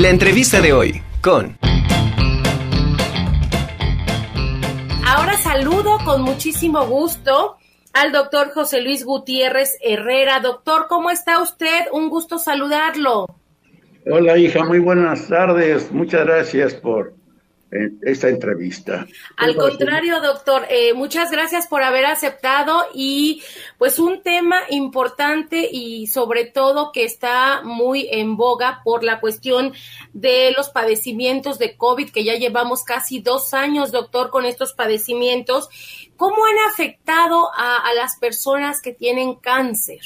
La entrevista de hoy con... Ahora saludo con muchísimo gusto al doctor José Luis Gutiérrez Herrera. Doctor, ¿cómo está usted? Un gusto saludarlo. Hola hija, muy buenas tardes. Muchas gracias por esta entrevista. Al contrario, doctor, eh, muchas gracias por haber aceptado y pues un tema importante y sobre todo que está muy en boga por la cuestión de los padecimientos de COVID, que ya llevamos casi dos años, doctor, con estos padecimientos. ¿Cómo han afectado a, a las personas que tienen cáncer?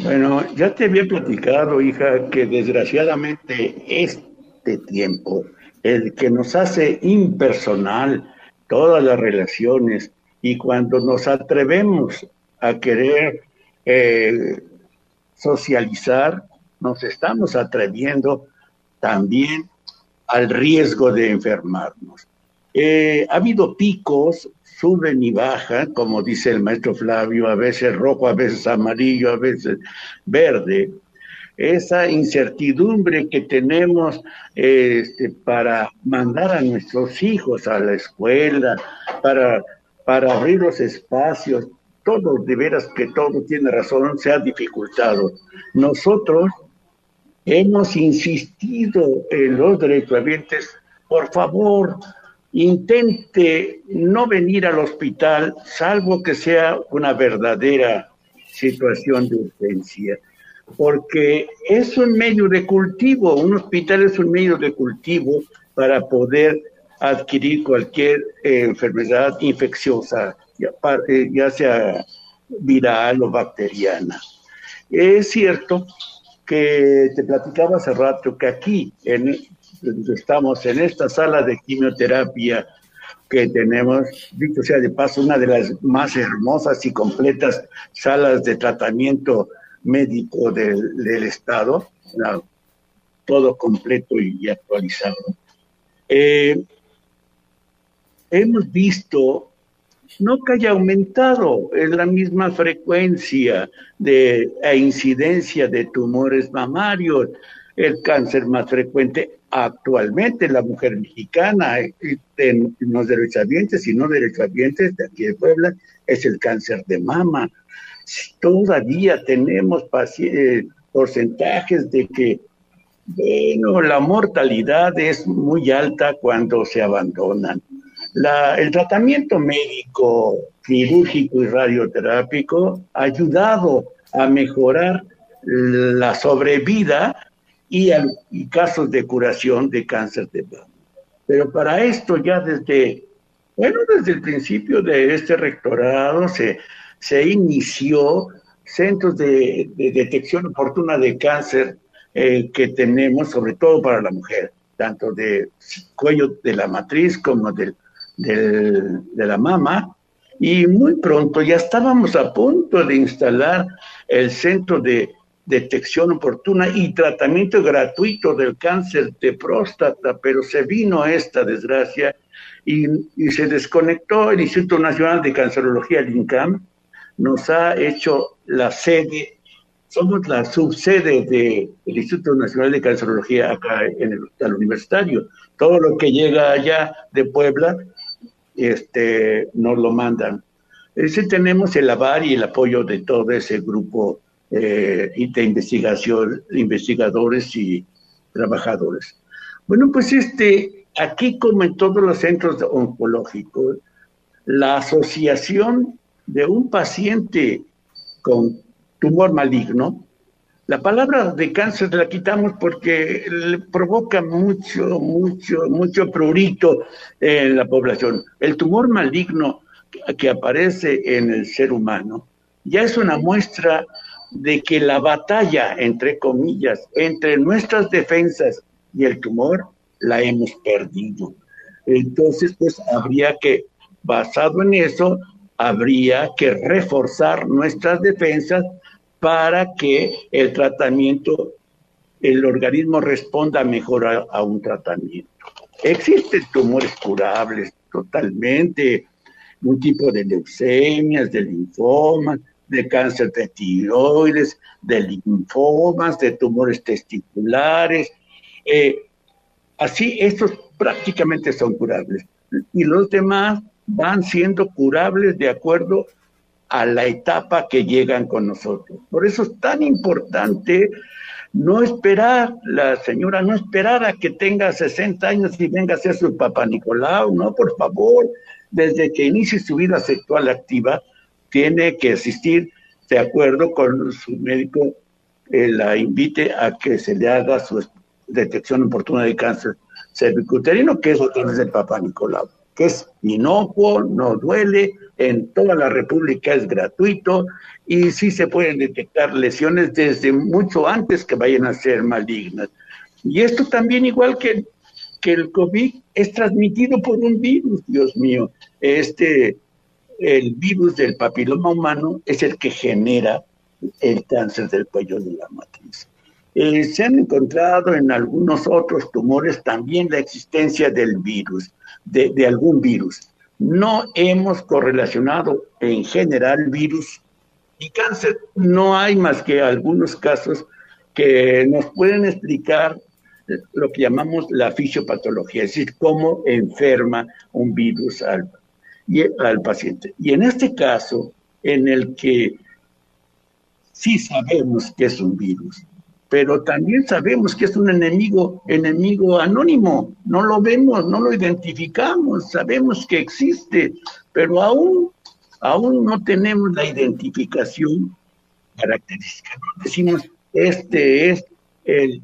Bueno, ya te había platicado, hija, que desgraciadamente este tiempo el que nos hace impersonal todas las relaciones y cuando nos atrevemos a querer eh, socializar, nos estamos atreviendo también al riesgo de enfermarnos. Eh, ha habido picos, suben y bajan, como dice el maestro Flavio, a veces rojo, a veces amarillo, a veces verde, esa incertidumbre que tenemos este, para mandar a nuestros hijos a la escuela, para, para abrir los espacios, todo, de veras que todo tiene razón, se ha dificultado. Nosotros hemos insistido en los derechohabientes, por favor, intente no venir al hospital, salvo que sea una verdadera situación de urgencia porque es un medio de cultivo, un hospital es un medio de cultivo para poder adquirir cualquier eh, enfermedad infecciosa, eh, ya, sea viral o bacteriana. Es cierto que te platicaba hace rato que aquí estamos en esta sala de quimioterapia que tenemos, dicho sea de paso, una de las más hermosas y completas salas de tratamiento médico del, Estado, todo completo y, actualizado. Eh, hemos visto, no que haya aumentado, es la misma frecuencia de e incidencia de tumores mamarios, el cáncer más frecuente actualmente en la mujer mexicana, en, los derechohabientes y no derechohabientes de aquí de Puebla, es el cáncer de mama todavía tenemos eh, porcentajes de que, bueno, la mortalidad es muy alta cuando se abandonan. el tratamiento médico, quirúrgico y radioterápico ha ayudado a mejorar la sobrevida y, y casos de curación de cáncer de mama. Pero para esto ya desde, bueno, desde el principio de este rectorado se, se inició centros de, detección oportuna de cáncer eh, que tenemos, sobre todo para la mujer, tanto de cuello de la matriz como del, de la mama. Y muy pronto ya estábamos a punto de instalar el centro de detección oportuna y tratamiento gratuito del cáncer de próstata, pero se vino esta desgracia y, y se desconectó el Instituto Nacional de Cancerología, el INCAM, nos ha hecho la sede, somos la subsede del Instituto Nacional de Cancerología acá en el Hospital Universitario. Todo lo que llega allá de Puebla, este, nos lo mandan. Ese tenemos el avar y el apoyo de todo ese grupo eh, de investigación, investigadores y trabajadores. Bueno, pues este, aquí como en todos los centros oncológicos, la asociación de un paciente con tumor maligno, la palabra de cáncer la quitamos porque provoca mucho, mucho, mucho prurito en la población. El tumor maligno que aparece en el ser humano ya es una muestra de que la batalla, entre comillas, entre nuestras defensas y el tumor, la hemos perdido. Entonces, pues habría que, basado en eso, habría que reforzar nuestras defensas para que el tratamiento, el organismo responda mejor a, un tratamiento. Existen tumores curables totalmente, un tipo de leucemias, de linfomas, de cáncer de tiroides, de linfomas, de tumores testiculares, Eh, así, estos prácticamente son curables. Y los demás van siendo curables de acuerdo a la etapa que llegan con nosotros. Por eso es tan importante no esperar, la señora, no esperar a que tenga 60 años y venga a ser su papá Nicolau, no, por favor, desde que inicie su vida sexual activa, tiene que asistir de acuerdo con su médico, eh, la invite a que se le haga su detección oportuna de cáncer cervicuterino, que es otra vez el papá Nicolau, que es inocuo, no duele, en toda la República es gratuito y sí se pueden detectar lesiones desde mucho antes que vayan a ser malignas. Y esto también, igual que, que el COVID, es transmitido por un virus, Dios mío. Este, el virus del papiloma humano es el que genera el cáncer del cuello de la matriz. Eh, se han encontrado en algunos otros tumores también la existencia del virus, de, algún virus. No hemos correlacionado en general virus y cáncer. No hay más que algunos casos que nos pueden explicar lo que llamamos la fisiopatología, es decir, cómo enferma un virus al, al paciente. Y en este caso, en el que sí sabemos que es un virus, pero también sabemos que es un enemigo, enemigo anónimo. No lo vemos, no lo identificamos, sabemos que existe, pero aún, aún no tenemos la identificación característica. Decimos, este es el,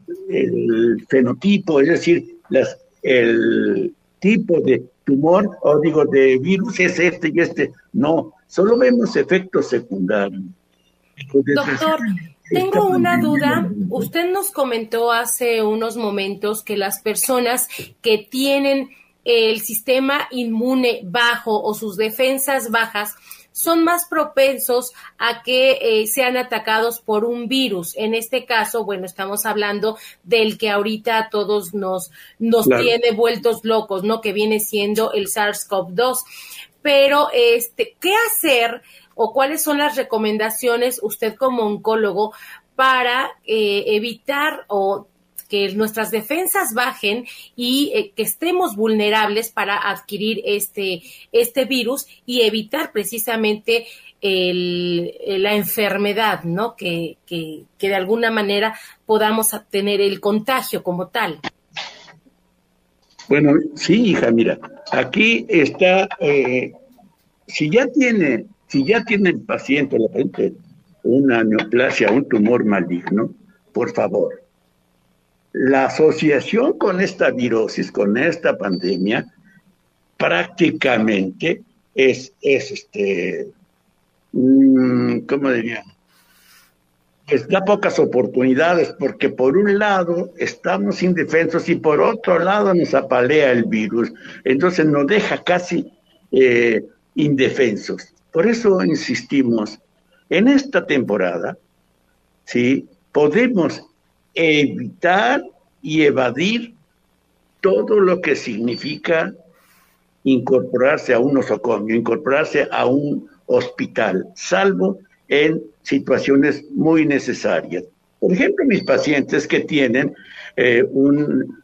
fenotipo, es decir, las, el tipo de tumor o digo de virus es este y este. No, solo vemos efectos secundarios. Doctor, tengo una duda. Usted nos comentó hace unos momentos que las personas que tienen el sistema inmune bajo o sus defensas bajas son más propensos a que eh, sean atacados por un virus. En este caso, bueno, estamos hablando del que ahorita a todos nos, nos tiene vueltos locos, ¿no? Que viene siendo el SARS-CoV-2. Pero, este, ¿qué hacer o cuáles son las recomendaciones usted como oncólogo para eh, evitar o que nuestras defensas bajen y eh, que estemos vulnerables para adquirir este, este virus y evitar precisamente la enfermedad, ¿no? Que, que, de alguna manera podamos tener el contagio como tal. Bueno, sí, hija, mira, aquí está, eh, si ya tiene si ya tiene el paciente, la paciente, una neoplasia, un tumor maligno, por favor, la asociación con esta virosis, con esta pandemia, prácticamente es, es este, mm, ¿cómo diría? Es, da pocas oportunidades porque por un lado estamos indefensos y por otro lado nos apalea el virus. Entonces nos deja casi eh, indefensos. Por eso insistimos, en esta temporada, ¿sí? podemos evitar y evadir todo lo que significa incorporarse a un nosocomio, incorporarse a un hospital, salvo en situaciones muy necesarias. Por ejemplo, mis pacientes que tienen eh, un,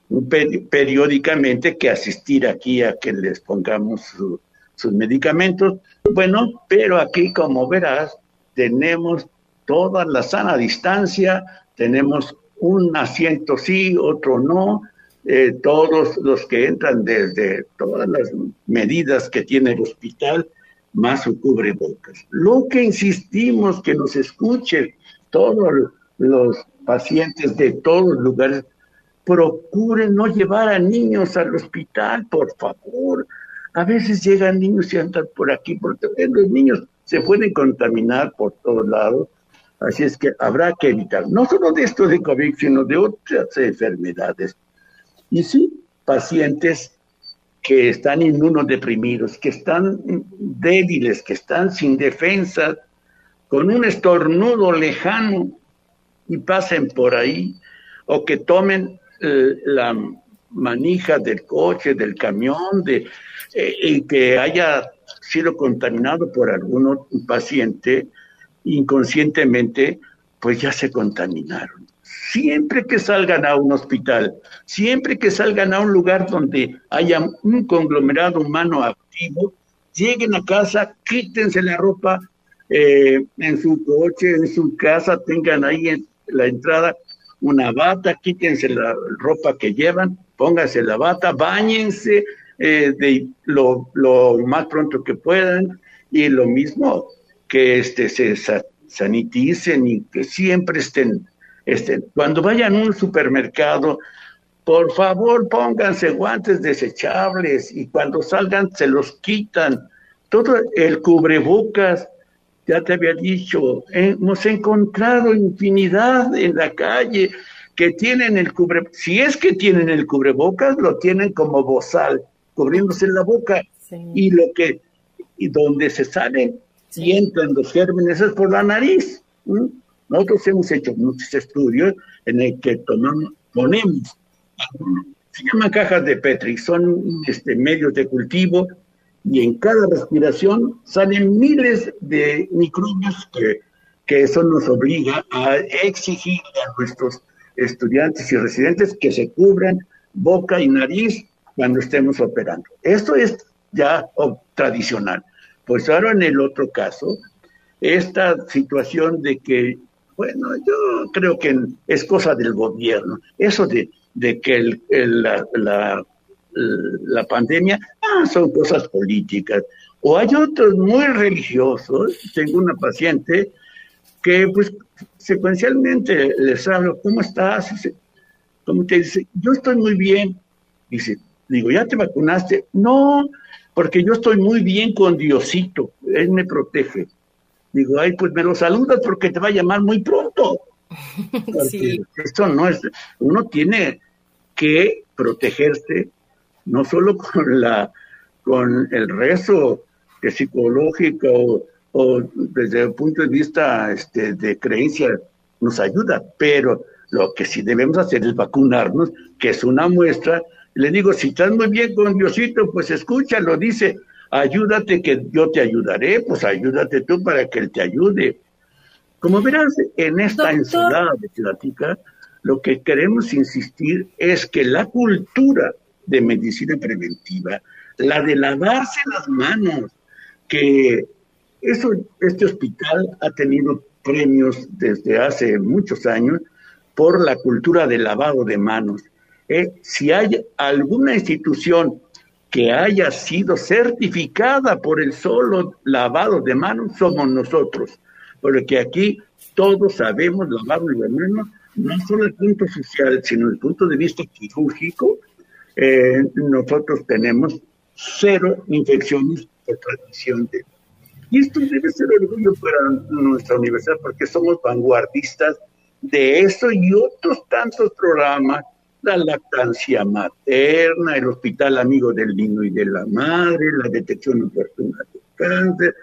periódicamente que asistir aquí a que les pongamos sus medicamentos, bueno, pero aquí, como verás, tenemos toda la sana distancia, tenemos un asiento sí, otro no, eh, todos los que entran desde todas las medidas que tiene el hospital, más su cubrebocas. Lo que insistimos que nos escuchen todos los pacientes de todos lugares, procuren no llevar a niños al hospital, por favor. A veces llegan niños y andan por aquí, porque los niños se pueden contaminar por todos lados, así es que habrá que evitar, no solo de esto de COVID, sino de otras enfermedades. Y sí, pacientes que están inmunodeprimidos, que están débiles, que están sin defensa, con un estornudo lejano y pasen por ahí, o que tomen eh, la manija del coche, del camión, de, eh, y que haya sido contaminado por algún paciente inconscientemente, pues ya se contaminaron. siempre que salgan a un hospital, siempre que salgan a un lugar donde haya un conglomerado humano activo, lleguen a casa, quítense la ropa eh, en su coche, en su casa, tengan ahí en la entrada una bata, quítense la ropa que llevan, pónganse la bata, bañense eh, de lo, lo, más pronto que puedan y lo mismo que este, se saniticen y que siempre estén, estén. Cuando vayan a un supermercado, por favor pónganse guantes desechables y cuando salgan se los quitan. Todo el cubrebocas, ya te había dicho, hemos encontrado infinidad en la calle que tienen el cubre, si es que tienen el cubrebocas, lo tienen como bozal, cubriéndose la boca. Y lo que, y donde se salen y entran los gérmenes es por la nariz. Nosotros hemos hecho muchos estudios en el que tomamos, ponemos, se llaman cajas de Petri, son este, medios de cultivo y en cada respiración salen miles de microbios que, que eso nos obliga a exigir a nuestros estudiantes y residentes que se cubran boca y nariz cuando estemos operando. Esto es ya tradicional. Pues ahora en el otro caso, esta situación de que, bueno, yo creo que es cosa del gobierno, eso de, de que la, la, la, pandemia, ah, son cosas políticas. O hay otros muy religiosos, tengo una paciente que pues secuencialmente les hablo, ¿cómo estás? Como te dice, yo estoy muy bien. Dice, digo, ¿ya te vacunaste? No, porque yo estoy muy bien con Diosito, Él me protege. Digo, ay, pues me lo saludas porque te va a llamar muy pronto. sí. esto no es, uno tiene que protegerse, no solo con la, con el rezo que psicológico o, desde el punto de vista este, de creencia nos ayuda, pero lo que sí debemos hacer es vacunarnos, que es una muestra le digo, si estás muy bien con Diosito, pues escúchalo, dice, ayúdate que yo te ayudaré, pues ayúdate tú para que Él te ayude. Como verás, en esta ensalada de plática, lo que queremos insistir es que la cultura de medicina preventiva, la de lavarse las manos, que eso, este hospital ha tenido premios desde hace muchos años por la cultura del lavado de manos si hay alguna institución que haya sido certificada por el solo lavado de manos, somos nosotros. Porque aquí todos sabemos lavar de manos, no solo el punto social, sino el punto de vista quirúrgico. Eh, nosotros tenemos cero infecciones por transmisión de. Y esto debe ser orgullo para nuestra universidad porque somos vanguardistas de eso y otros tantos programas la lactancia materna, el hospital amigo del niño y de la madre, la detección oportuna de cáncer,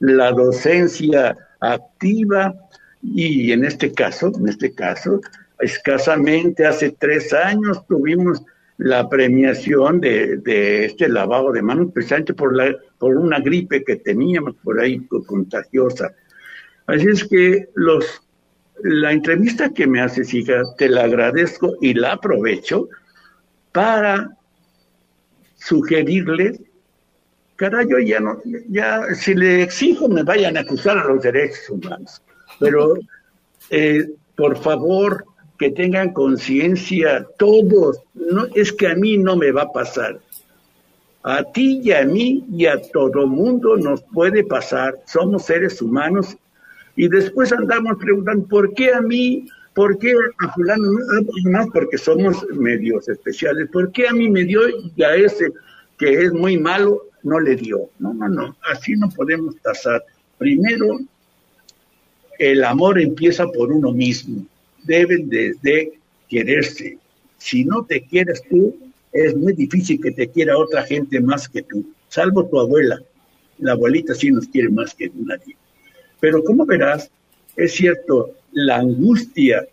la docencia activa y en este caso, en este caso, escasamente hace tres años tuvimos la premiación de, este lavado de manos precisamente por, la, por una gripe que teníamos por ahí contagiosa. Así es que los la entrevista que me haces, hija, te la agradezco y la aprovecho para sugerirles, caray, yo ya no, ya si le exijo me vayan a acusar a los derechos humanos, pero eh, por favor que tengan conciencia todos, no es que a mí no me va a pasar, a ti y a mí y a todo mundo nos puede pasar, somos seres humanos y después andamos preguntando, ¿por qué a mí? ¿Por qué a fulano? Más porque somos medios especiales. ¿Por qué a mí me dio y a ese que es muy malo no le dio? No, no, no. Así no podemos tasar. Primero, el amor empieza por uno mismo. Deben de, quererse. Si no te quieres tú, es muy difícil que te quiera otra gente más que tú, salvo tu abuela. La abuelita sí nos quiere más que nadie. Pero como verás, es cierto, la angustia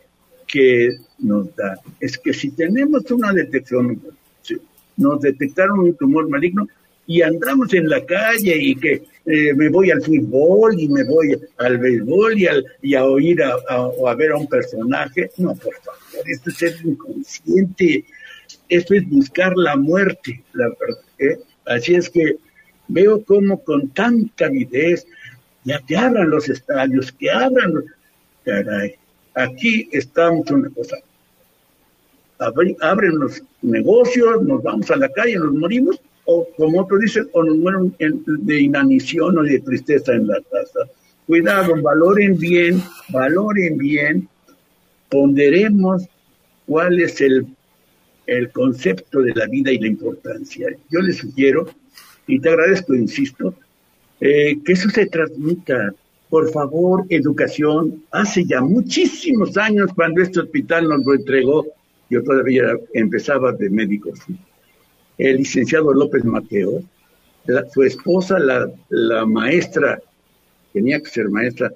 que nos da es que si tenemos una detección, nos detectaron un tumor maligno y andamos en la calle y que eh, me voy al fútbol y me voy al béisbol y, al, y a oír a, a, ver a un personaje. No, por favor, esto es ser inconsciente, esto es buscar la muerte. ¿eh? Así es que veo como con tanta avidez, ya que abran los estadios, que abran los... Caray, aquí estamos una cosa. abren los negocios, nos vamos a la calle, nos morimos, o como otros dicen, o nos mueren de inanición o de tristeza en la casa. Cuidado, valoren bien, valoren bien, ponderemos cuál es el, el concepto de la vida y la importancia. Yo les sugiero, y te agradezco, insisto, eh, que eso se transmita. Por favor, educación. Hace ya muchísimos años, cuando este hospital nos lo entregó, yo todavía empezaba de médico el licenciado López Mateo, su esposa, la, la, maestra, tenía que ser maestra,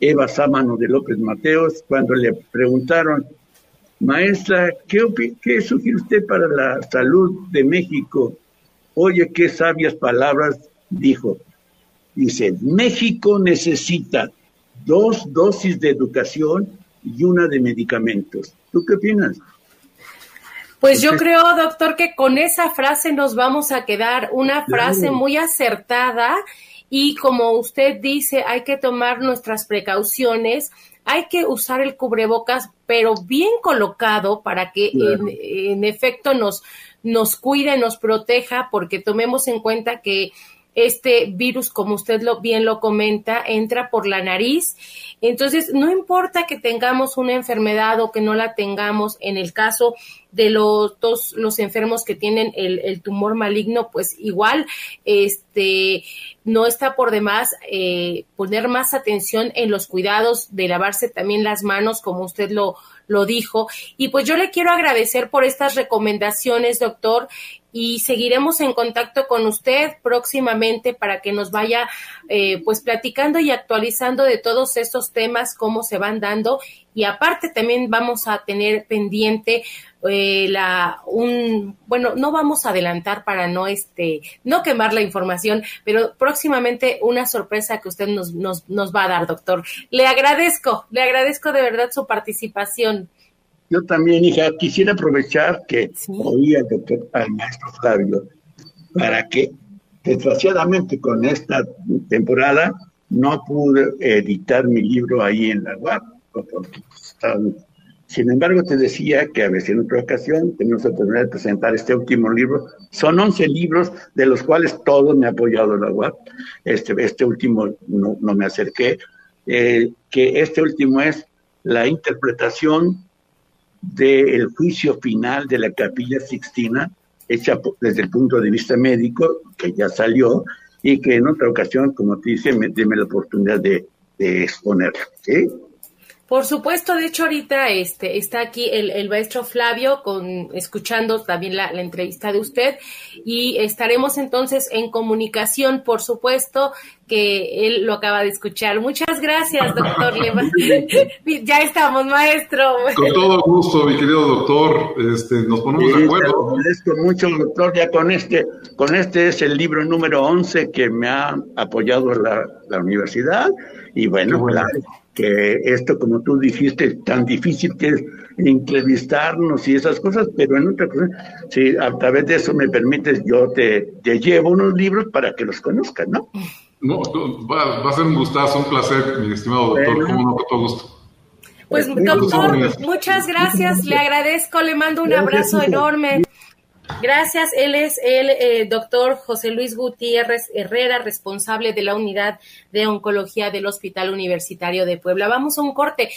Eva Sámano de López Mateos, cuando le preguntaron, maestra, ¿qué, ¿qué sugiere usted para la salud de México? Oye, qué sabias palabras dijo. Dice, México necesita dos dosis de educación y una de medicamentos. ¿Tú qué opinas? Pues yo creo, doctor, que con esa frase nos vamos a quedar, una frase muy acertada y como usted dice, hay que tomar nuestras precauciones, hay que usar el cubrebocas, pero bien colocado para que en, efecto nos, nos cuide, nos proteja, porque tomemos en cuenta que este virus, como usted lo, bien lo comenta, entra por la nariz. Entonces, no importa que tengamos una enfermedad o que no la tengamos, en el caso de los los enfermos que tienen el, el tumor maligno, pues igual, este, no está por demás eh, poner más atención en los cuidados de lavarse también las manos, como usted lo, lo dijo. Y pues yo le quiero agradecer por estas recomendaciones, doctor, y seguiremos en contacto con usted próximamente para que nos vaya eh, pues platicando y actualizando de todos estos temas, cómo se van dando. Y aparte también vamos a tener pendiente eh, la un bueno no vamos a adelantar para no este no quemar la información pero próximamente una sorpresa que usted nos, nos, nos va a dar doctor. Le agradezco le agradezco de verdad su participación. Yo también hija quisiera aprovechar que oí al doctor al maestro Flavio para que desgraciadamente con esta temporada no pude editar mi libro ahí en la web sin embargo, te decía que a veces en otra ocasión tenemos la oportunidad de presentar este último libro. Son 11 libros, de los cuales todos me ha apoyado la UAP. Este, este último no, me acerqué. Eh, que este último es la interpretación del juicio final de la Capilla Sixtina, hecha desde el punto de vista médico, que ya salió, y que en otra ocasión, como te dice, me, dime la oportunidad de, de exponerlo. ¿sí? Por supuesto, de hecho ahorita este, está aquí el, el maestro Flavio con, escuchando también la, entrevista de usted y estaremos entonces en comunicación, por supuesto, que él lo acaba de escuchar. Muchas gracias, doctor ya estamos, maestro. Con todo gusto, mi querido doctor, este, nos ponemos de acuerdo. Agradezco mucho, doctor, ya con este, con este es el libro número 11 que me ha apoyado la, la universidad y bueno, claro que esto, como tú dijiste, tan difícil que es entrevistarnos y esas cosas, pero en otra cosa, si a través de eso me permites, yo te, te llevo unos libros para que los conozcan, ¿no? No, va, a ser un gustazo, un placer, mi estimado doctor, como no, con todo gusto. Pues, doctor, muchas gracias, le agradezco, le mando un abrazo enorme. Gracias. Él es el eh, doctor José Luis Gutiérrez Herrera, responsable de la unidad de oncología del Hospital Universitario de Puebla. Vamos a un corte.